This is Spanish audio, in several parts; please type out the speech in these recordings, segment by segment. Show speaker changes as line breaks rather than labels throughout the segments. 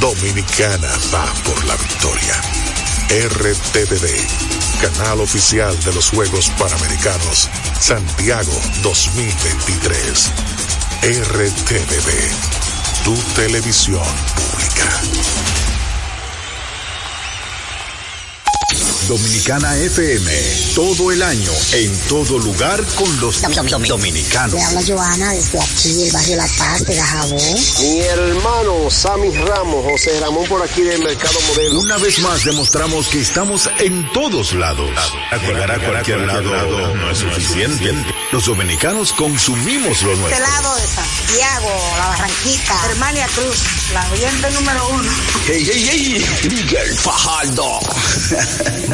Dominicana va por la victoria. RTVD, canal oficial de los Juegos Panamericanos Santiago 2023. RTVD, tu televisión pública.
Dominicana FM, todo el año, en todo lugar con los dominicanos.
Le habla Joana desde aquí, el barrio La Paz de Gajabón.
Mi hermano Sammy Ramos, José Ramón por aquí del Mercado Modelo.
Una vez más demostramos que estamos en todos lados. Llegar a cualquier lado no es suficiente. Los dominicanos consumimos lo
Este
nuestro.
lado de Santiago, La Barranquita, Germania Cruz, la oyente número uno.
Hey, hey, hey, Miguel Fajardo.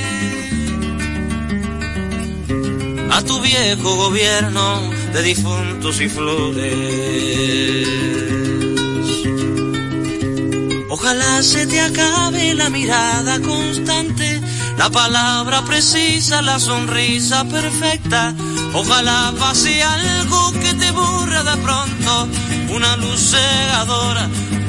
A tu viejo gobierno de difuntos y flores. Ojalá se te acabe la mirada constante, la palabra precisa, la sonrisa perfecta. Ojalá pase algo que te borre de pronto, una luz cegadora,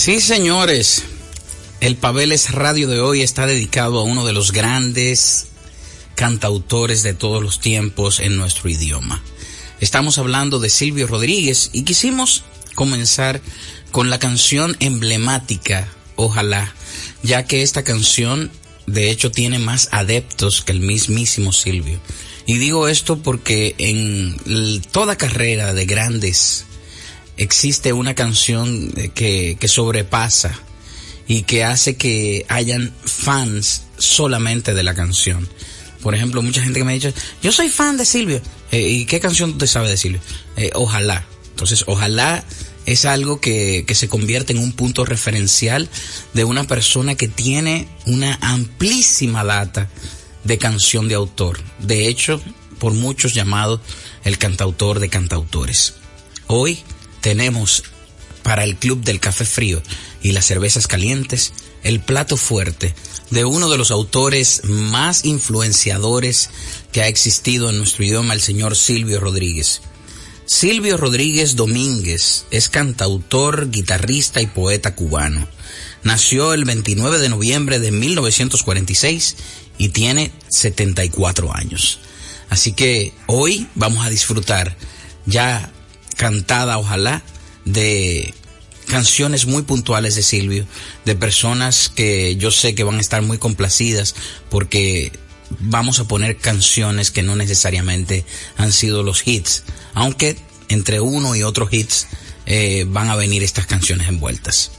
Sí, señores, el Pabeles Radio de hoy está dedicado a uno de los grandes cantautores de todos los tiempos en nuestro idioma. Estamos hablando de Silvio Rodríguez y quisimos comenzar con la canción emblemática, Ojalá, ya que esta canción de hecho tiene más adeptos que el mismísimo Silvio. Y digo esto porque en toda carrera de grandes existe una canción que, que sobrepasa y que hace que hayan fans solamente de la canción. Por ejemplo, mucha gente que me ha dicho, yo soy fan de Silvio. Eh, ¿Y qué canción te sabe de Silvio? Eh, ojalá. Entonces, ojalá es algo que, que se convierte en un punto referencial de una persona que tiene una amplísima data de canción de autor. De hecho, por muchos llamado el cantautor de cantautores. Hoy tenemos para el Club del Café Frío y las cervezas calientes el plato fuerte de uno de los autores más influenciadores que ha existido en nuestro idioma, el señor Silvio Rodríguez. Silvio Rodríguez Domínguez es cantautor, guitarrista y poeta cubano. Nació el 29 de noviembre de 1946 y tiene 74 años. Así que hoy vamos a disfrutar ya cantada, ojalá, de canciones muy puntuales de Silvio, de personas que yo sé que van a estar muy complacidas porque vamos a poner canciones que no necesariamente han sido los hits, aunque entre uno y otro hits eh, van a venir estas canciones envueltas.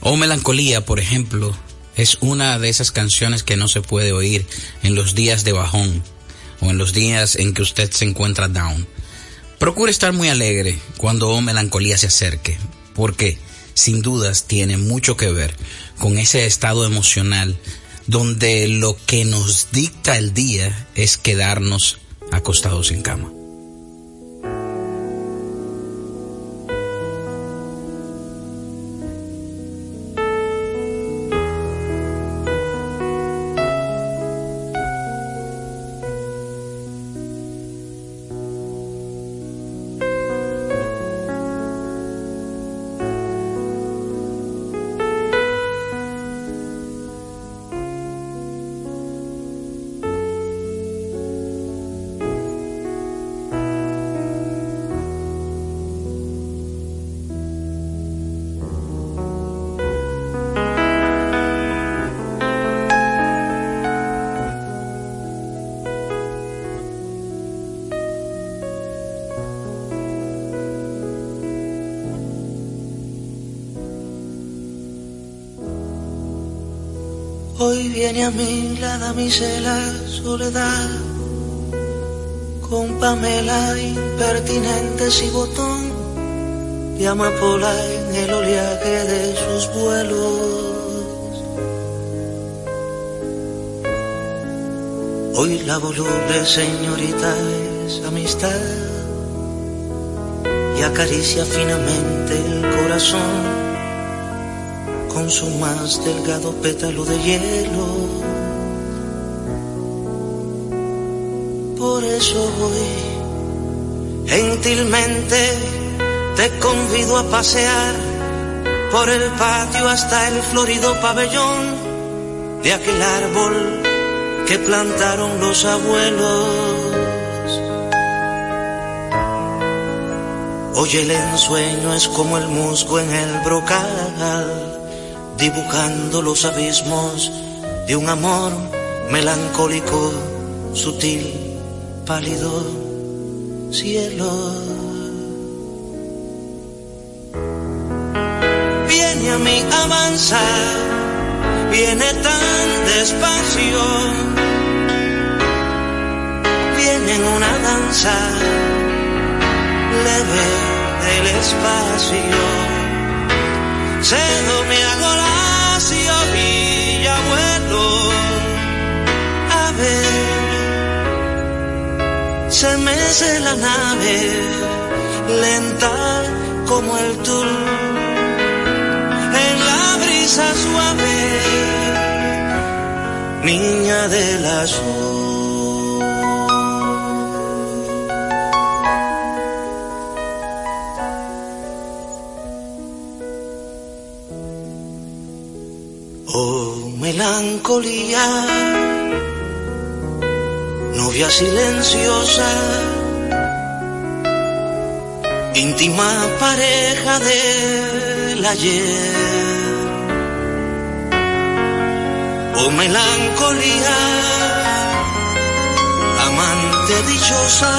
O Melancolía, por ejemplo, es una de esas canciones que no se puede oír en los días de bajón o en los días en que usted se encuentra down. Procure estar muy alegre cuando Melancolía se acerque. ¿Por qué? sin dudas tiene mucho que ver con ese estado emocional donde lo que nos dicta el día es quedarnos acostados en cama.
Viene a mí la damisela soledad, con Pamela impertinente y botón de amapola en el oleaje de sus vuelos. Hoy la voluble señorita es amistad y acaricia finamente el corazón con su más delgado pétalo de hielo. Por eso hoy gentilmente te convido a pasear por el patio hasta el florido pabellón de aquel árbol que plantaron los abuelos. Hoy el ensueño es como el musgo en el brocal dibujando los abismos de un amor melancólico, sutil, pálido. cielo. Viene a mí avanza, viene tan despacio, viene en una danza leve del espacio. Cedo me hago se mece la nave, lenta como el tul, en la brisa suave, niña del azul. Oh, melancolía silenciosa, íntima pareja del ayer. Oh melancolía, amante dichosa,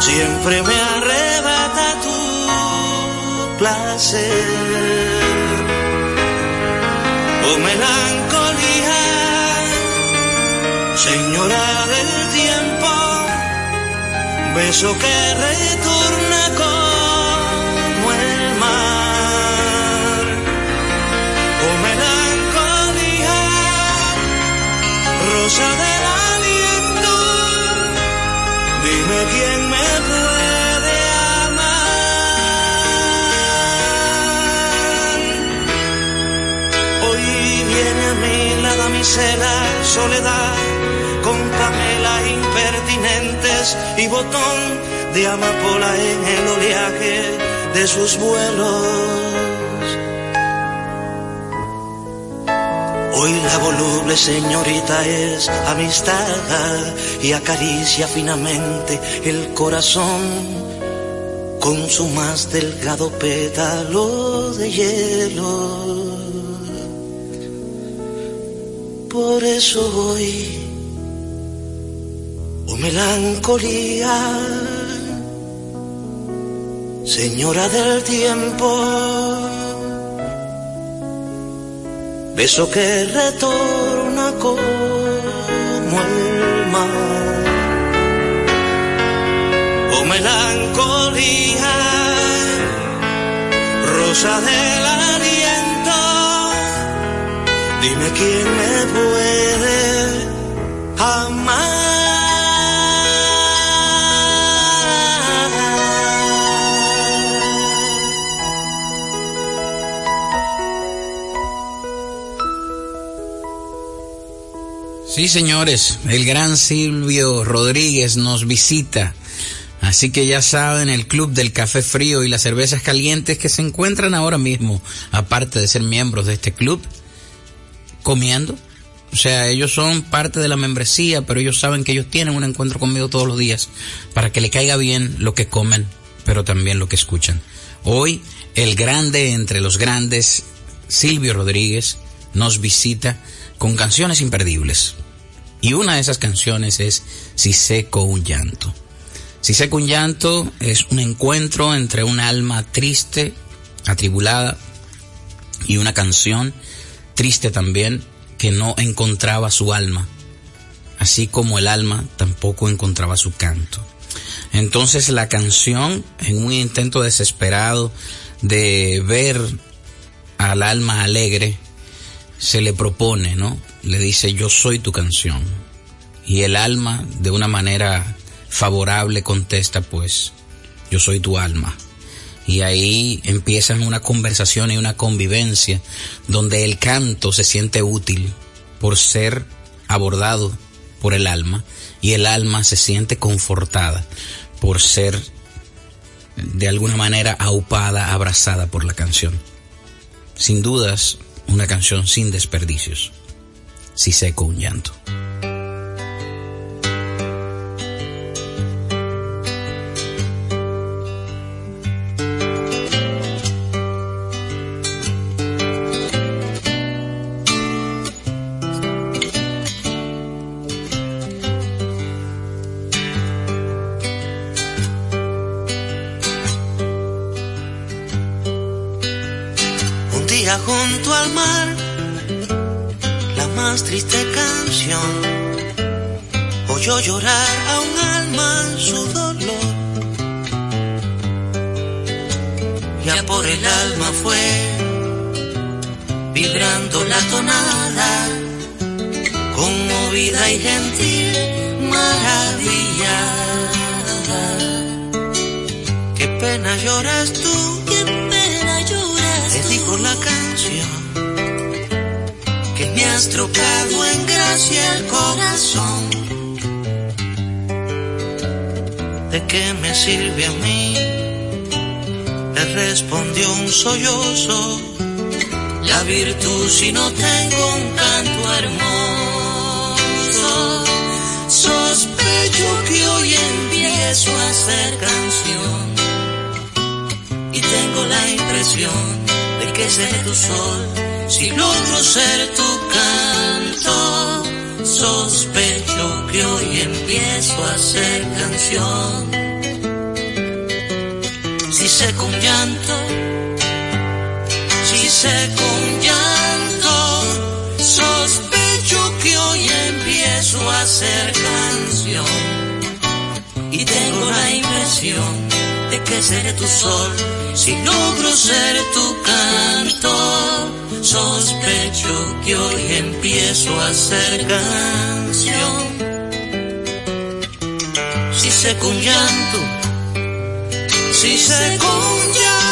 siempre me arrebata tu placer. Oh melancolía, señora del tiempo, beso que retorna como el mar. Oh melancolía, rosa del aliento, dime quién me puede amar. Hoy viene a mí la damisela soledad con Pamela impertinentes y botón de amapola en el oleaje de sus vuelos. Hoy la voluble señorita es amistad y acaricia finamente el corazón con su más delgado pétalo de hielo. Por eso hoy oh melancolía, señora del tiempo, beso que retorna como el mar. Oh melancolía, rosa del aliento, dime quién me puede
Sí, señores, el gran Silvio Rodríguez nos visita. Así que ya saben, el Club del Café Frío y las Cervezas Calientes que se encuentran ahora mismo, aparte de ser miembros de este club, comiendo. O sea, ellos son parte de la membresía, pero ellos saben que ellos tienen un encuentro conmigo todos los días para que le caiga bien lo que comen, pero también lo que escuchan. Hoy, el grande entre los grandes, Silvio Rodríguez, nos visita con canciones imperdibles. Y una de esas canciones es Si seco un llanto. Si seco un llanto es un encuentro entre un alma triste, atribulada, y una canción triste también que no encontraba su alma, así como el alma tampoco encontraba su canto. Entonces la canción, en un intento desesperado de ver al alma alegre, se le propone, ¿no? Le dice, yo soy tu canción. Y el alma, de una manera favorable, contesta, pues, yo soy tu alma. Y ahí empiezan una conversación y una convivencia donde el canto se siente útil por ser abordado por el alma y el alma se siente confortada por ser de alguna manera aupada, abrazada por la canción. Sin dudas, una canción sin desperdicios. Si seco un llanto.
Y tengo la impresión de que seré tu sol si logro ser tu canto. Sospecho que hoy empiezo a hacer canción. Si sé con llanto, si sé con llanto.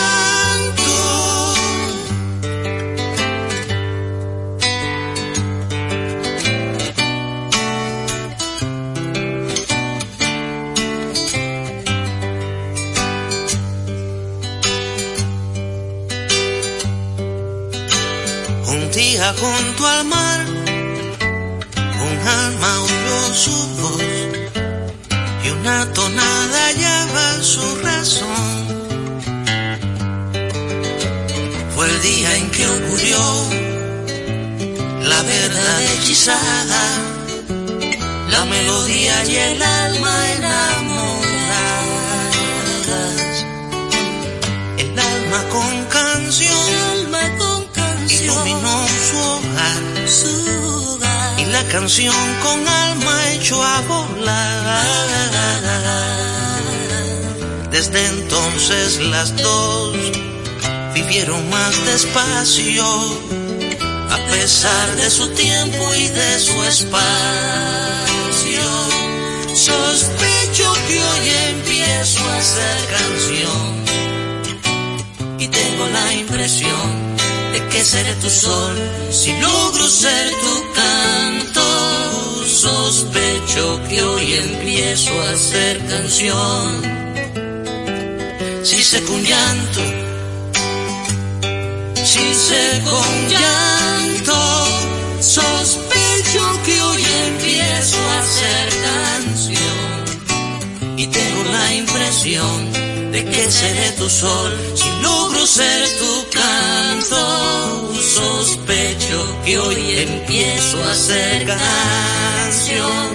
Día junto al mar, un alma oyó su voz y una tonada hallaba su razón. Fue el día en que ocurrió la verdad hechizada, la melodía y el alma enamoradas. El alma con canción,
alma con canción,
iluminó y la canción con alma echó a volar. Desde entonces las dos vivieron más despacio, a pesar de su tiempo y de su espacio. Sospecho que hoy empiezo a hacer canción y tengo la impresión de que seré tu sol si logro ser tu canto. Sospecho que hoy empiezo a hacer canción. Si sé con llanto, si sé con llanto, sospecho que hoy empiezo a hacer canción y tengo la impresión de que seré tu sol si logro ser tu canto. Sospecho que hoy empiezo a hacer canción.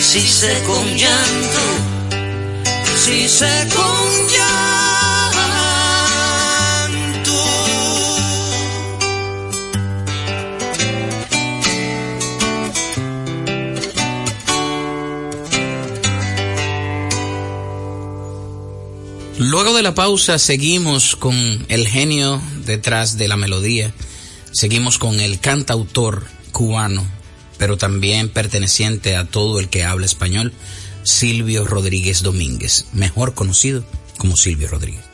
Si sé con llanto, si sé con llanto.
Luego de la pausa seguimos con el genio detrás de la melodía, seguimos con el cantautor cubano, pero también perteneciente a todo el que habla español, Silvio Rodríguez Domínguez, mejor conocido como Silvio Rodríguez.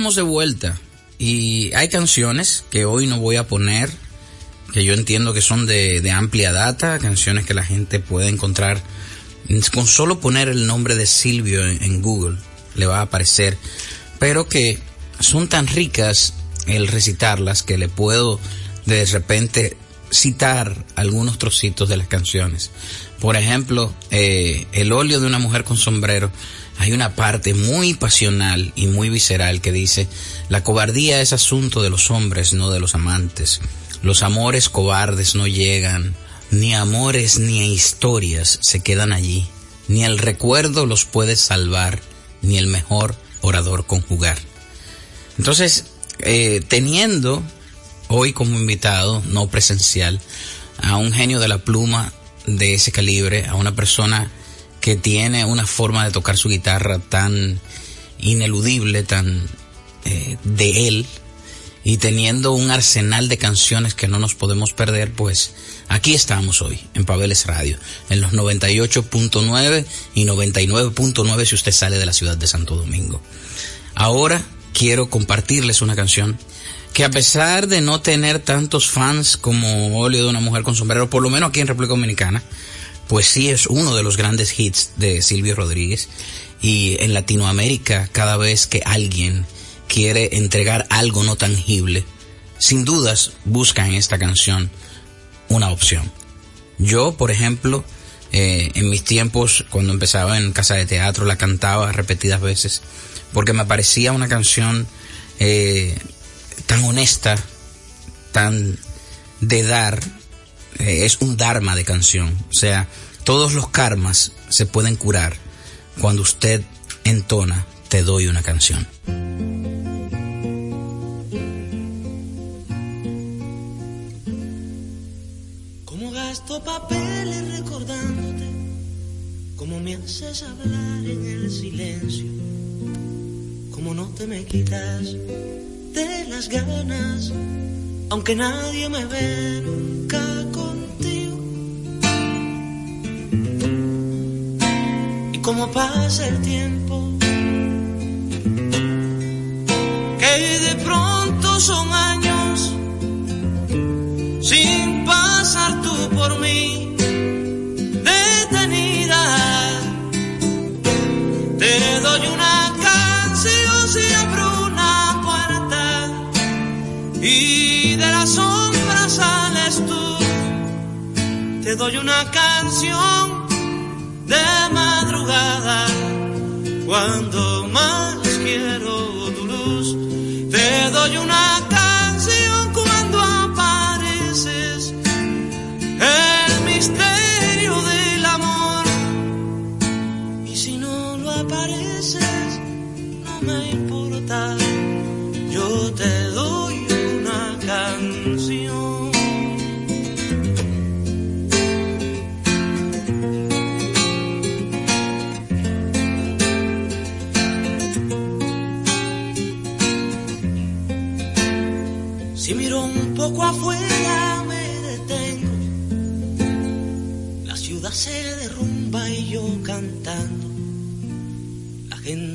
de vuelta. Y hay canciones que hoy no voy a poner, que yo entiendo que son de, amplia data, canciones que la gente puede encontrar. Con solo poner el nombre de Silvio en, en Google le va a aparecer, pero que son tan ricas el recitarlas que le puedo de repente citar algunos trocitos de las canciones. Por ejemplo, eh, El óleo de una mujer con sombrero. Hay una parte muy pasional y muy visceral que dice, la cobardía es asunto de los hombres, no de los amantes. Los amores cobardes no llegan, ni amores ni historias se quedan allí, ni el recuerdo los puede salvar, ni el mejor orador conjugar. Entonces, eh, teniendo hoy como invitado, no presencial, a un genio de la pluma de ese calibre, a una persona que tiene una forma de tocar su guitarra tan ineludible, tan eh, de él, y teniendo un arsenal de canciones que no nos podemos perder, pues aquí estamos hoy en Pabeles Radio, en los 98.9 y 99.9 si usted sale de la ciudad de Santo Domingo. Ahora quiero compartirles una canción que a pesar de no tener tantos fans como Óleo de una mujer con sombrero, por lo menos aquí en República Dominicana, pues sí es uno de los grandes hits de Silvio Rodríguez. Y en Latinoamérica, cada vez que alguien quiere entregar algo no tangible, sin dudas busca en esta canción una opción. Yo, por ejemplo, eh, en mis tiempos, cuando empezaba en casa de teatro, la cantaba repetidas veces, porque me parecía una canción eh, tan honesta, tan de dar, eh, es un dharma de canción. O sea, todos los karmas se pueden curar cuando usted entona Te doy una canción.
Como gasto papeles recordándote, como me haces hablar en el silencio, como no te me quitas de las ganas, aunque nadie me ve nunca Y como pasa el tiempo, que de pronto son años sin pasar tú por mí detenida. Te doy una canción si abro una puerta y de la sombra sales tú. Te doy una canción de cuando más quiero tu luz. Te doy una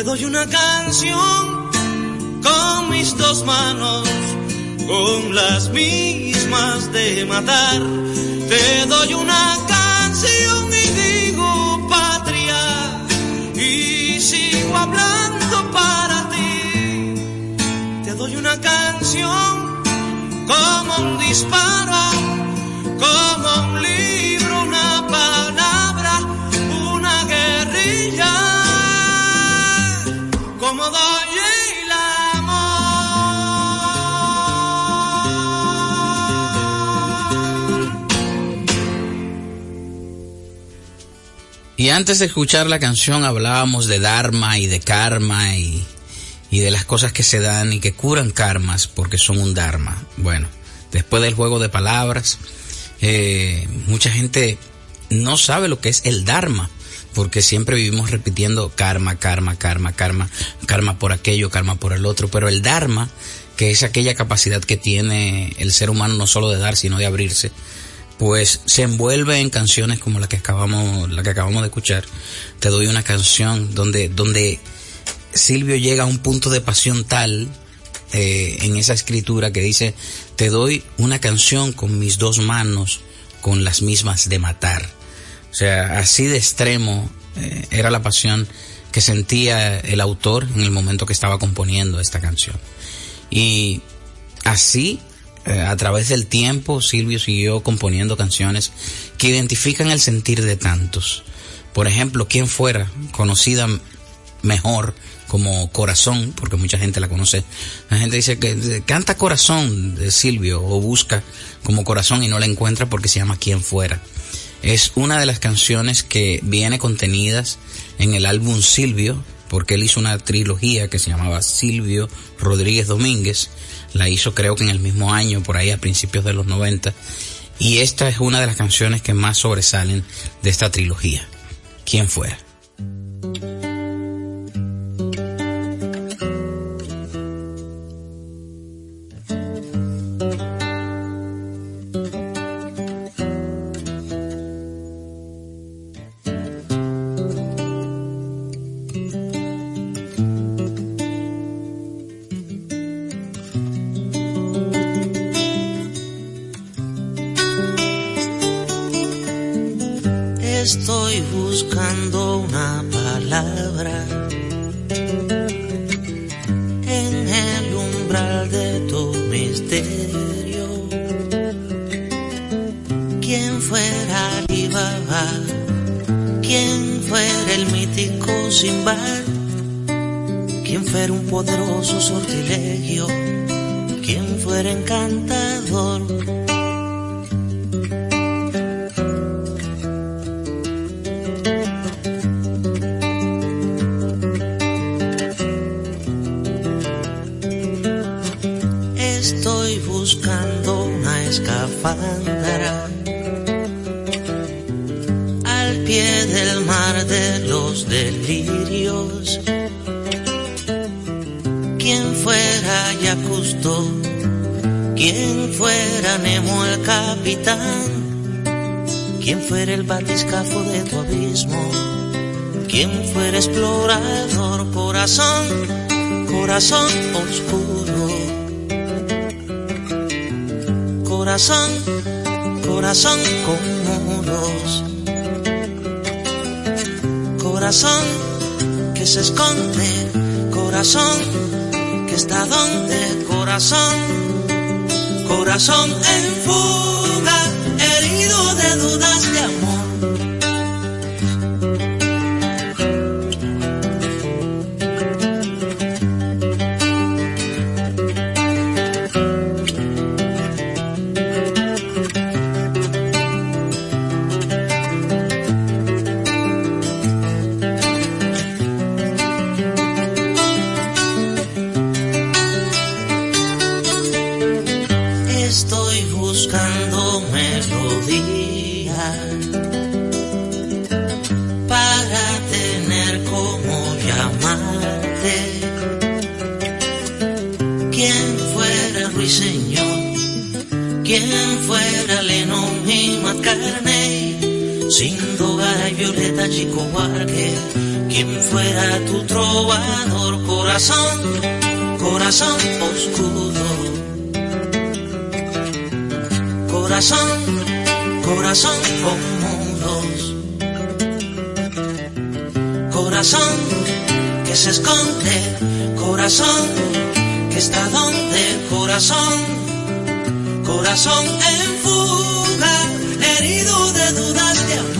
Te doy una canción con mis dos manos, con las mismas de matar. Te doy una canción y digo patria y sigo hablando para ti. Te doy una canción como un disparo, como un libro, una
Y antes de escuchar la canción hablábamos de Dharma y de karma y, y de las cosas que se dan y que curan karmas porque son un Dharma. Bueno, después del juego de palabras, eh, mucha gente no sabe lo que es el Dharma, porque siempre vivimos repitiendo karma, karma, karma, karma, karma por aquello, karma por el otro, pero el Dharma, que es aquella capacidad que tiene el ser humano no solo de dar, sino de abrirse, pues se envuelve en canciones como la que acabamos, la que acabamos de escuchar. Te doy una canción donde, donde Silvio llega a un punto de pasión tal eh, en esa escritura que dice, te doy una canción con mis dos manos, con las mismas de matar. O sea, así de extremo eh, era la pasión que sentía el autor en el momento que estaba componiendo esta canción. Y así, eh, a través del tiempo, Silvio siguió componiendo canciones que identifican el sentir de tantos. Por ejemplo, ¿quién fuera conocida mejor como Corazón, porque mucha gente la conoce. La gente dice que canta Corazón de Silvio o busca como Corazón y no la encuentra porque se llama Quien fuera. Es una de las canciones que viene contenidas en el álbum Silvio, porque él hizo una trilogía que se llamaba Silvio Rodríguez Domínguez. La hizo creo que en el mismo año, por ahí a principios de los 90. Y esta es una de las canciones que más sobresalen de esta trilogía. Quien fuera.
Estoy buscando una palabra en el umbral de tu misterio. ¿Quién fuera Alibaba? ¿Quién fuera el mítico Simbar? ¿Quién fuera un poderoso sortilegio? ¿Quién fuera encantador? Fuera el batiscafo de tu abismo, quien fuera explorador, corazón, corazón oscuro. corazón, corazón con muros. Corazón que se esconde, corazón que está donde, corazón, corazón en fuga, Estoy buscando melodía para tener como llamarte. Quien fuera Ruiseñor, quien fuera Lennon y McCartney, sin Doga y Violeta Chico Huarque, quien fuera tu trovador, corazón, corazón oscuro corazón, corazón con. Corazón que se esconde, corazón que está donde, corazón, corazón en fuga, herido de dudas de amor.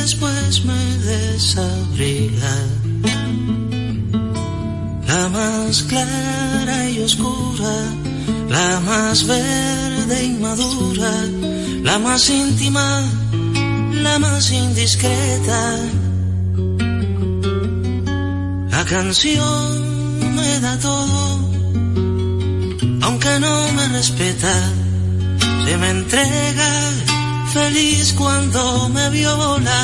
Después me desabriga. La más clara y oscura, la más verde y madura, la más íntima, la más indiscreta. La canción me da todo, aunque no me respeta, se me entrega feliz cuando me viola.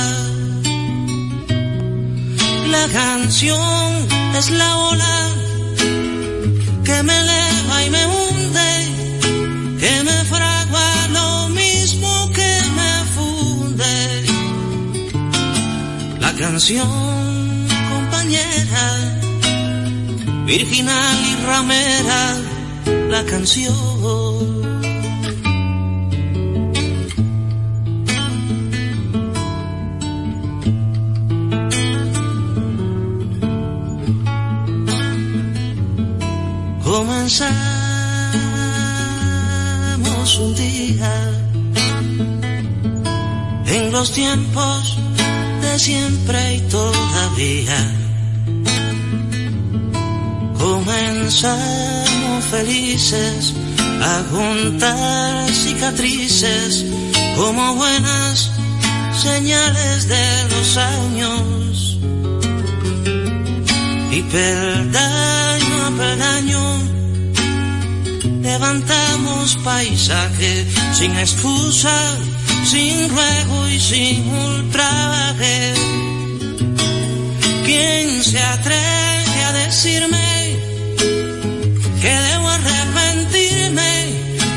La canción es la ola que me eleva y me hunde, que me fragua lo mismo que me funde. La canción, compañera, virginal y ramera, la canción. Los tiempos de siempre y todavía. Comenzamos felices a juntar cicatrices como buenas señales de los años. Y peldaño a peldaño levantamos paisaje sin excusa, sin ruego y sin ultraje. ¿Quién se atreve a decirme que debo arrepentirme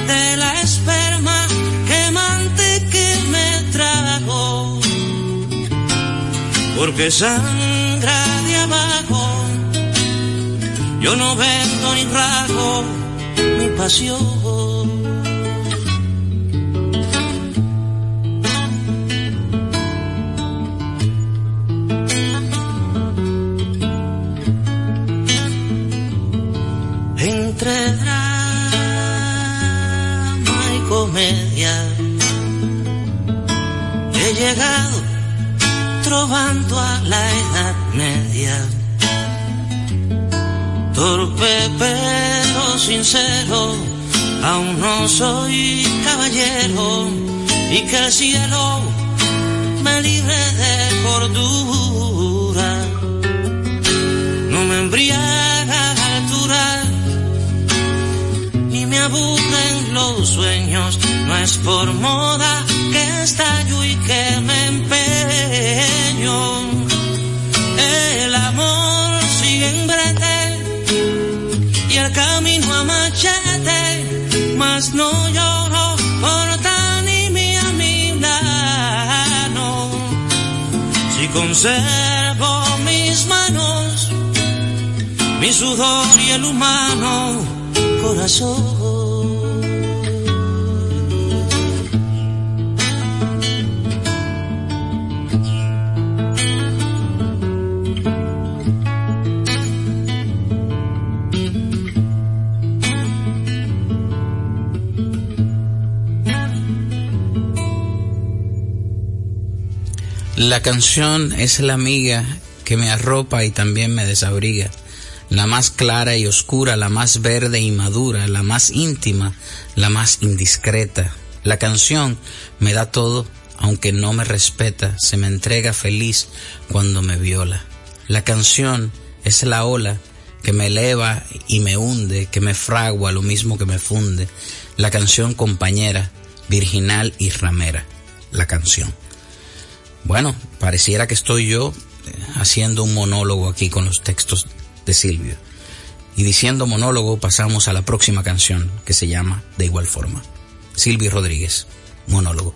de la esperma quemante que me trajo? Porque sangra de abajo, yo no vendo ni rajo mi pasión. Llegado trovando a la edad media torpe pero sincero, aún no soy caballero y que el cielo me libre de cordura. No me embriaga la altura, ni me aburren los sueños, no es por moda que estallo y que me empeño. El amor sigue en brete y el camino a machete, mas no lloro por tan y mi lado. Si conservo mis manos, mi sudor y el humano corazón.
La canción es la amiga que me arropa y también me desabriga, la más clara y oscura, la más verde y madura, la más íntima, la más indiscreta. La canción me da todo, aunque no me respeta, se me entrega feliz cuando me viola. La canción es la ola que me eleva y me hunde, que me fragua lo mismo que me funde. La canción compañera, virginal y ramera. La canción. Bueno, pareciera que estoy yo eh, haciendo un monólogo aquí con los textos de Silvio. Y diciendo monólogo pasamos a la próxima canción que se llama De igual forma. Silvio Rodríguez, monólogo.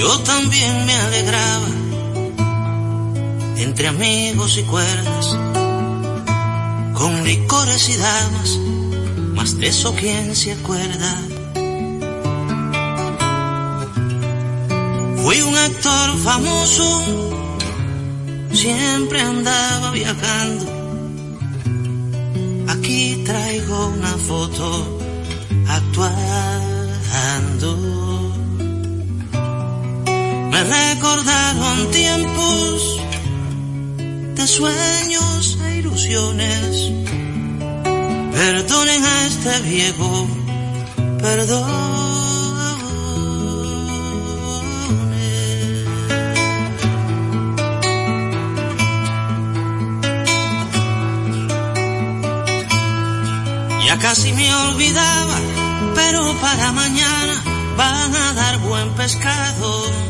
Yo también me alegraba entre amigos y cuerdas, con licores y damas, más de eso quién se acuerda. Fui un actor famoso, siempre andaba viajando. Aquí traigo una foto actuando. Me recordaron tiempos de sueños e ilusiones. Perdonen a este viejo, perdón. Ya casi me olvidaba, pero para mañana van a dar buen pescado.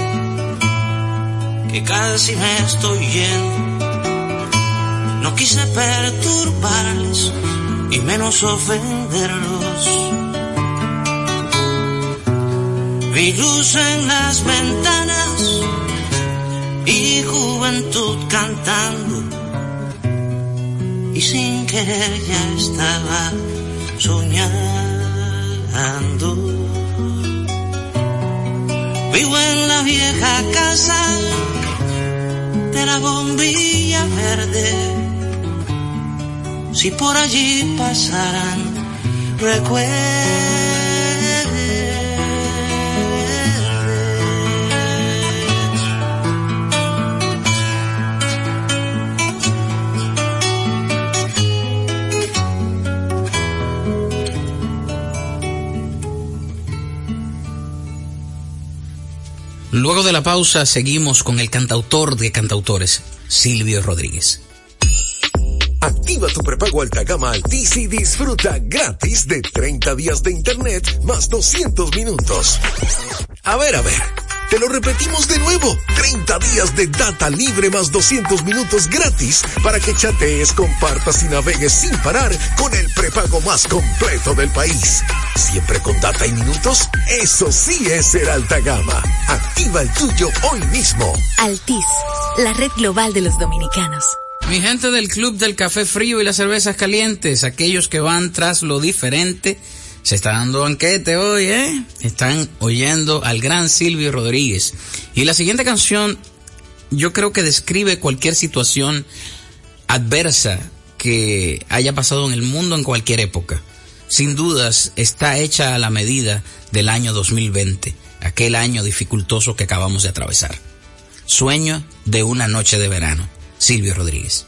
que casi me estoy yendo. No quise perturbarles y menos ofenderlos. Vi luz en las ventanas y juventud cantando. Y sin querer ya estaba soñando. Vivo en la vieja casa de la bombilla verde. Si por allí pasaran recuerdos.
De la pausa seguimos con el cantautor de cantautores, Silvio Rodríguez.
Activa tu prepago alta gama Altis y disfruta gratis de 30 días de internet más 200 minutos. A ver, a ver. Te lo repetimos de nuevo. 30 días de data libre más 200 minutos gratis para que chatees, compartas y navegues sin parar con el prepago más completo del país. Siempre con data y minutos. Eso sí es ser alta gama. Activa el tuyo hoy mismo.
Altis, la red global de los dominicanos.
Mi gente del Club del Café Frío y las Cervezas Calientes, aquellos que van tras lo diferente, se está dando banquete hoy, ¿eh? Están oyendo al gran Silvio Rodríguez. Y la siguiente canción, yo creo que describe cualquier situación adversa que haya pasado en el mundo en cualquier época. Sin dudas, está hecha a la medida del año 2020, aquel año dificultoso que acabamos de atravesar. Sueño de una noche de verano. Silvio Rodríguez.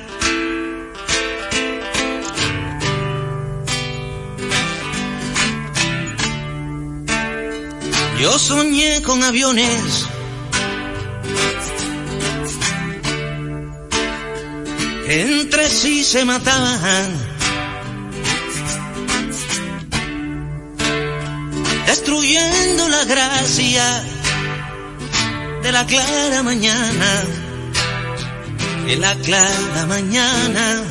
Yo soñé con aviones. entre sí se mataban. Destruyendo la gracia de la clara mañana. De la clara mañana.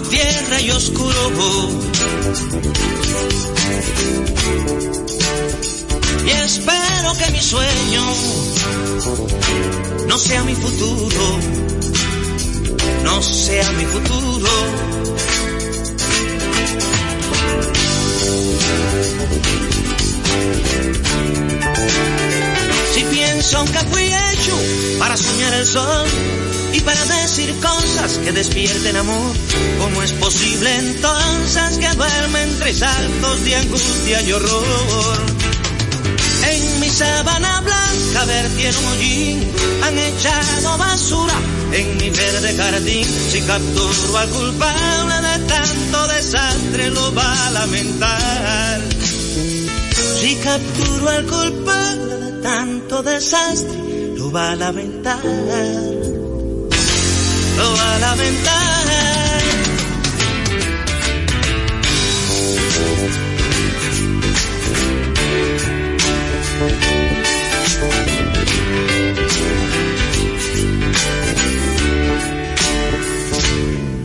tierra y oscuro. Y espero que mi sueño no sea mi futuro, no sea mi futuro. Si pienso que fui para soñar el sol y para decir cosas que despierten amor, ¿cómo es posible entonces que duerme entre saltos de angustia y horror? En mi sábana blanca hollín, han echado basura en mi verde jardín. Si capturo al culpable de tanto desastre, lo va a lamentar. Si capturo al culpable de tanto desastre, va a lamentar, lo va a lamentar.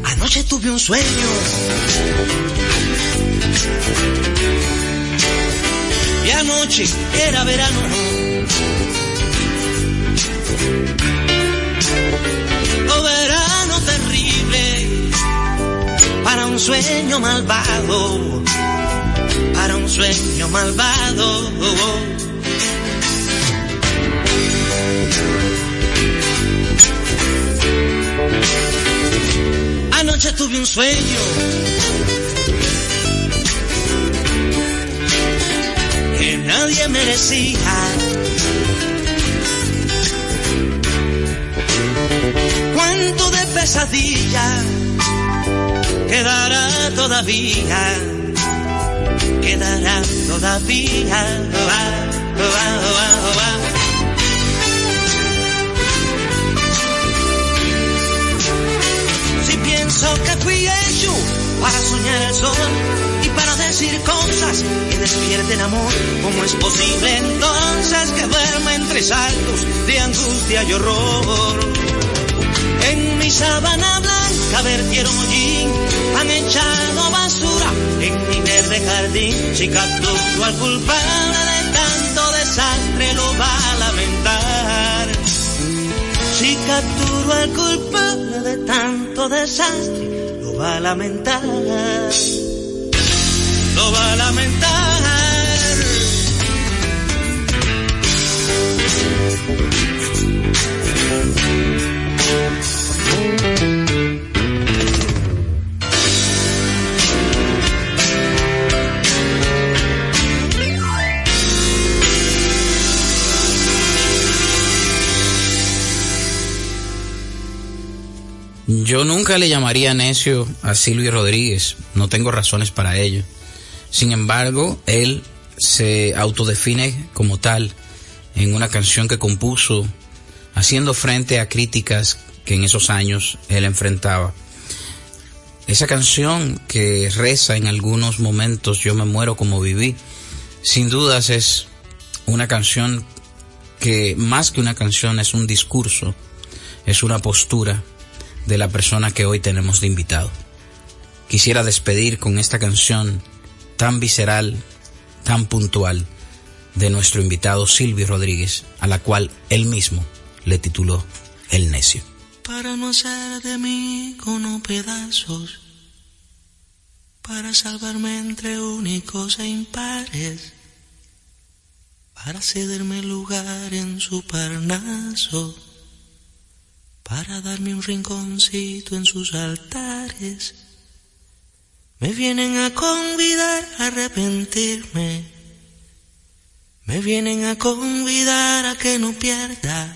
Anoche tuve un sueño. Y anoche era verano Oh, verano terrible para un sueño malvado, para un sueño malvado. Anoche tuve un sueño. Que nadie merecía. Cuánto de pesadilla quedará todavía. Quedará todavía. Va, va, va. Si pienso que fui hecho para soñar el sol y para decir cosas que despierten amor, ¿cómo es posible entonces que duerma entre saltos de angustia y horror? En mi sábana blanca vertieron hollín, han echado basura en mi verde jardín. Si capturo al culpable de tanto desastre lo va a lamentar. Si capturo al culpable de tanto desastre lo va a lamentar. Lo va a lamentar.
Yo nunca le llamaría necio a Silvio Rodríguez, no tengo razones para ello. Sin embargo, él se autodefine como tal en una canción que compuso haciendo frente a críticas que en esos años él enfrentaba. Esa canción que reza en algunos momentos Yo me muero como viví, sin dudas es una canción que más que una canción es un discurso, es una postura de la persona que hoy tenemos de invitado. Quisiera despedir con esta canción tan visceral, tan puntual de nuestro invitado Silvio Rodríguez, a la cual él mismo le tituló El necio.
Para no hacer de mí con pedazos, para salvarme entre únicos e impares, para cederme lugar en su parnaso para darme un rinconcito en sus altares. Me vienen a convidar a arrepentirme. Me vienen a convidar a que no pierda.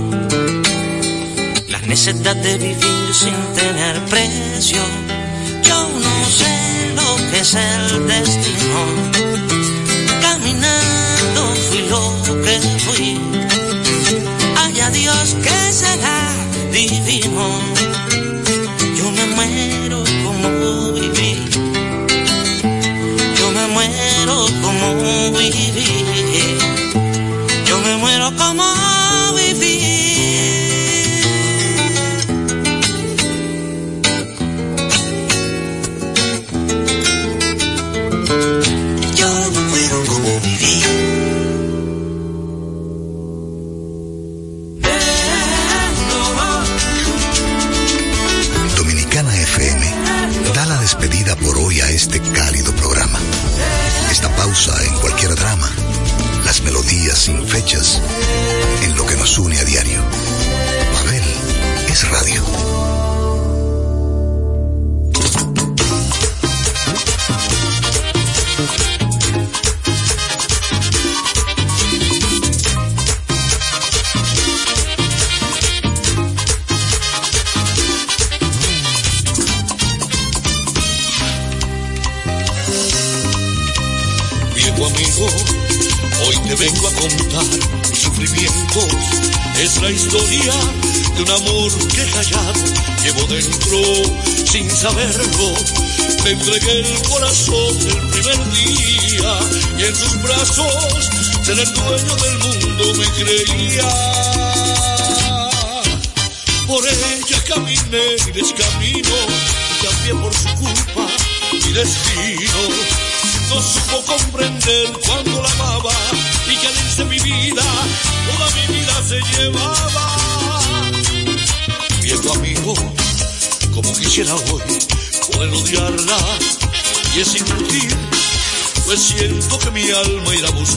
necesidad de vivir sin tener precio. Yo no sé lo que es el destino. Caminando fui lo que fui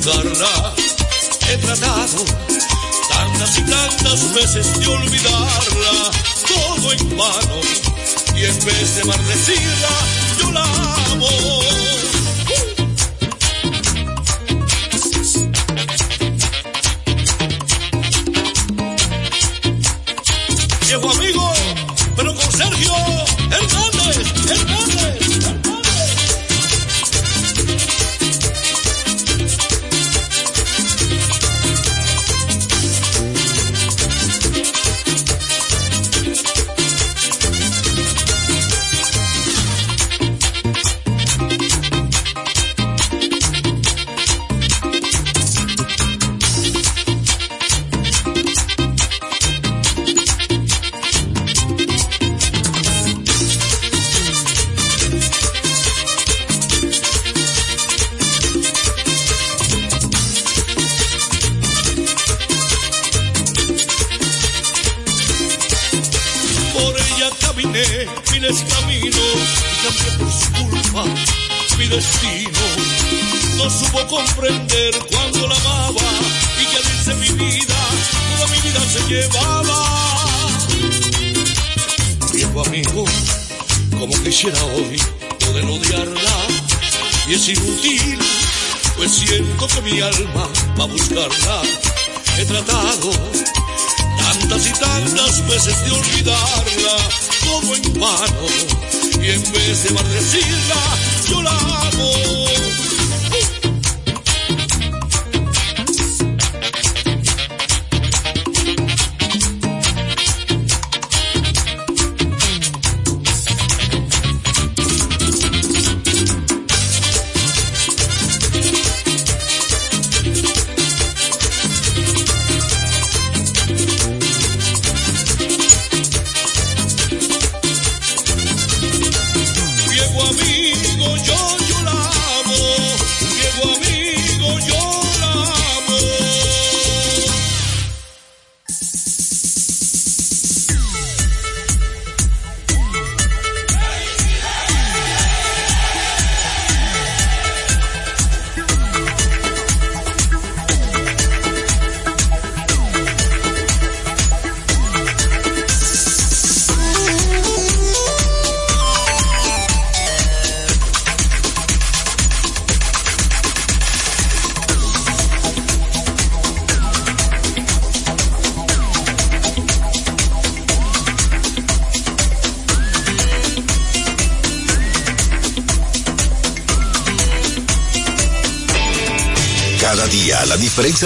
olvidarla. He tratado tantas y tantas veces de olvidarla, todo en vano. Y en vez de maldecirla, yo la amo.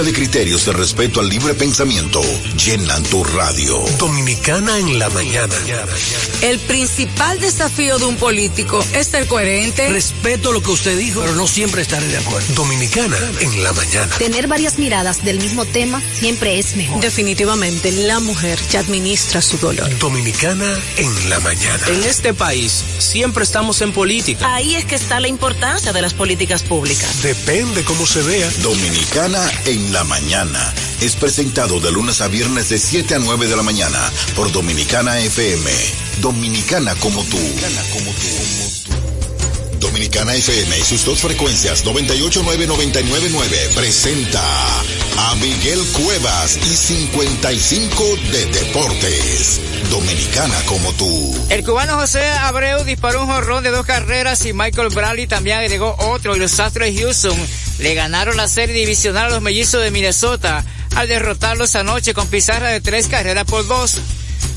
De criterios de respeto al libre pensamiento llenan tu radio.
Dominicana en la mañana.
El principal desafío de un político es ser coherente.
Respeto lo que usted dijo, pero no siempre estaré de acuerdo.
Dominicana en la mañana.
Tener varias miradas del mismo tema siempre es mejor.
Definitivamente, la mujer ya administra su dolor.
Dominicana en la mañana.
En este país siempre estamos en política.
Ahí es que está la importancia de las políticas públicas.
Depende cómo se vea.
Dominicana en la mañana. Es presentado de lunes a viernes de 7 a 9 de la mañana por Dominicana FM. Dominicana como tú. como tú. Dominicana FM y sus dos frecuencias 989-999 presenta a Miguel Cuevas y 55 de Deportes. Dominicana como tú.
El cubano José Abreu disparó un jorrón de dos carreras y Michael Bradley también agregó otro y los Astros de Houston le ganaron la serie divisional a los mellizos de Minnesota al derrotarlos anoche con pizarra de tres carreras por dos.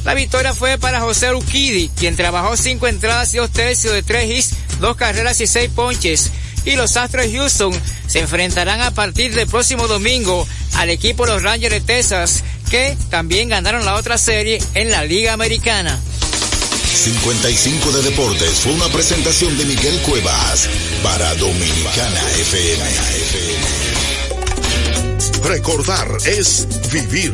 La victoria fue para José Urquidi, quien trabajó cinco entradas y dos tercios de tres hits, dos carreras y seis ponches. Y los Astros de Houston se enfrentarán a partir del próximo domingo al equipo de los Rangers de Texas, que también ganaron la otra serie en la Liga Americana.
55 de Deportes fue una presentación de Miguel Cuevas para Dominicana FM.
Recordar es vivir.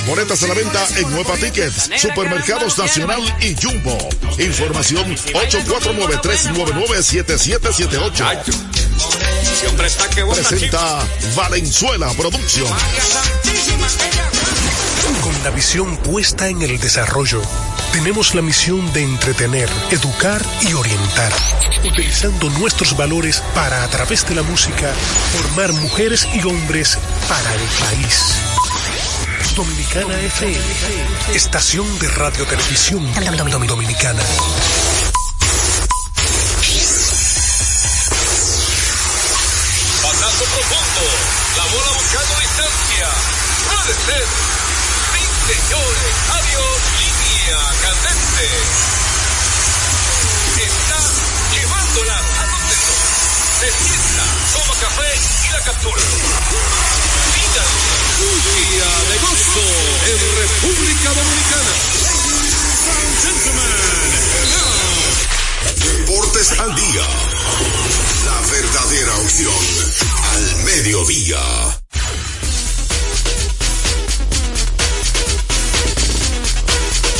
Boletas a la venta en Nueva Tickets, Supermercados Nacional y Jumbo. Información 849-399-7778. Presenta Valenzuela Producción.
Con la visión puesta en el desarrollo, tenemos la misión de entretener, educar y orientar, utilizando nuestros valores para, a través de la música, formar mujeres y hombres para el país. Dominicana FM, estación de radio televisión dominicana.
Batazo profundo, la bola buscando distancia. Puede ser. Sí, señores, adiós, línea candente. Está llevándola a donde no. Se sienta, toma café y la captura. Día de gozo en República Dominicana.
Deportes al día. La verdadera opción al mediodía.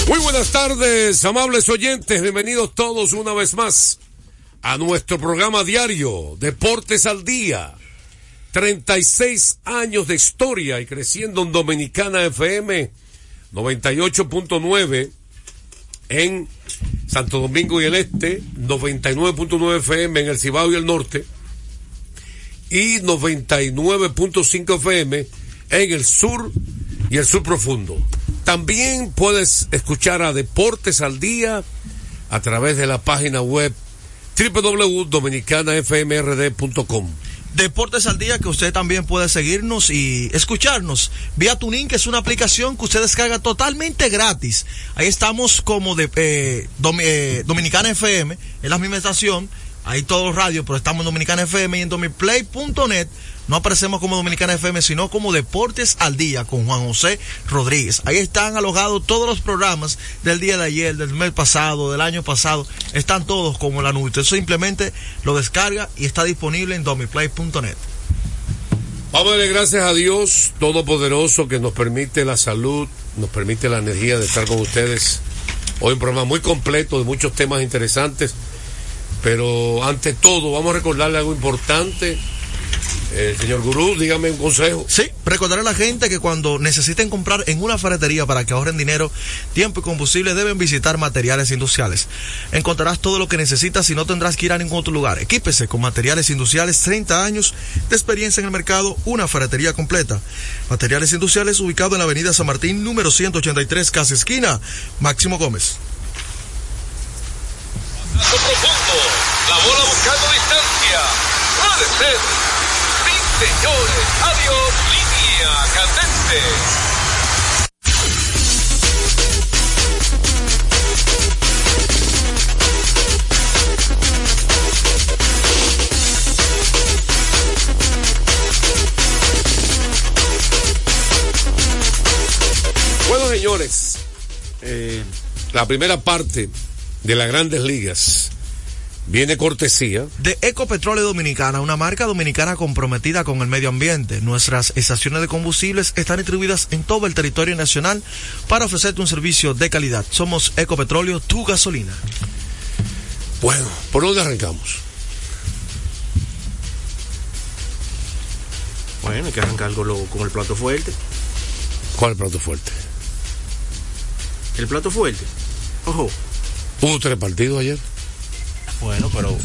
Muy buenas tardes, amables oyentes. Bienvenidos todos una vez más a nuestro programa diario Deportes al Día. 36 años de historia y creciendo en Dominicana FM 98.9 en Santo Domingo y el Este, 99.9 FM en el Cibao y el Norte y 99.5 FM en el sur y el sur profundo. También puedes escuchar a Deportes al Día a través de la página web www.dominicanafmrd.com.
Deportes al Día, que usted también puede seguirnos y escucharnos vía Tuning, que es una aplicación que usted descarga totalmente gratis. Ahí estamos como de eh, eh, Dominicana FM, es la misma estación, ahí todos los radios, pero estamos en Dominicana FM y en domiplay.net. No aparecemos como Dominicana FM, sino como Deportes al Día con Juan José Rodríguez. Ahí están alojados todos los programas del día de ayer, del mes pasado, del año pasado. Están todos como la nube. Usted simplemente lo descarga y está disponible en domiplay.net.
Vamos a darle gracias a Dios Todopoderoso que nos permite la salud, nos permite la energía de estar con ustedes. Hoy un programa muy completo de muchos temas interesantes, pero ante todo vamos a recordarle algo importante Eh, señor Gurú, dígame un consejo.
Sí, recordaré a la gente que cuando necesiten comprar en una ferretería para que ahorren dinero, tiempo y combustible, deben visitar materiales industriales. Encontrarás todo lo que necesitas y no tendrás que ir a ningún otro lugar. Equípese con materiales industriales, 30 años de experiencia en el mercado, una ferretería completa. Materiales industriales ubicado en la avenida San Martín, número 183, casa esquina. Máximo Gómez.
Profundo. La bola buscando distancia. Puede ser. Señores. Adiós. Línea candente.
Señores, eh, la primera parte de las grandes ligas viene cortesía
de Ecopetróleo Dominicana, una marca dominicana comprometida con el medio ambiente. Nuestras estaciones de combustibles están distribuidas en todo el territorio nacional para ofrecerte un servicio de calidad. Somos Ecopetróleo, tu gasolina.
Bueno, ¿por dónde arrancamos?
Bueno, hay que arrancar con, lo- con el plato fuerte.
¿Cuál plato fuerte?
El plato fuerte. Ojo.
Hubo tres partidos ayer.
Bueno, pero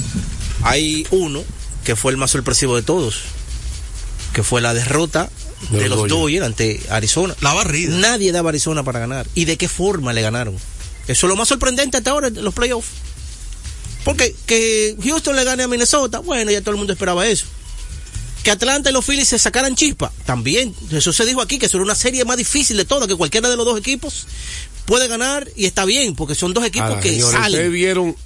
hay uno que fue el más sorpresivo de todos, que fue la derrota
De
de,
los Dodgers.
Dodgers ante Arizona.
La barrida.
Nadie daba a Arizona para ganar. ¿Y de qué forma le ganaron? Eso es lo más sorprendente hasta ahora en los playoffs. Porque que Houston le gane a Minnesota, bueno, ya todo el mundo esperaba eso. Que Atlanta y los Phillies se sacaran chispa, también. Eso se dijo aquí, que eso era una serie más difícil de todas, que cualquiera de los dos equipos puede ganar y está bien, porque son dos equipos
Ahora,
que
señores,
salen.
¿Ustedes vieron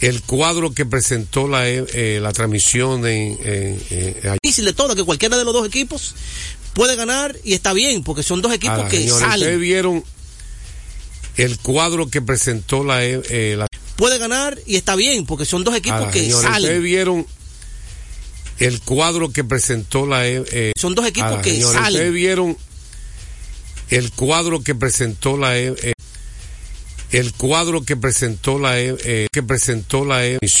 el cuadro que presentó la, eh, la transmisión en, ayer?
difícil de todo, que cualquiera de los dos equipos puede ganar y está bien, porque son dos equipos
Ahora,
que
señores, ¿Ustedes
salen.
vieron el cuadro que presentó la, eh, eh, la
Puede ganar y está bien, porque son dos equipos
Ahora,
que
señores, ¿Ustedes
salen.
vieron el cuadro que presentó la... eh, eh,
Son dos equipos
ahora,
que
señores,
salen.
¿Ustedes vieron el cuadro que presentó la... el cuadro que presentó la... eh, que presentó la emisión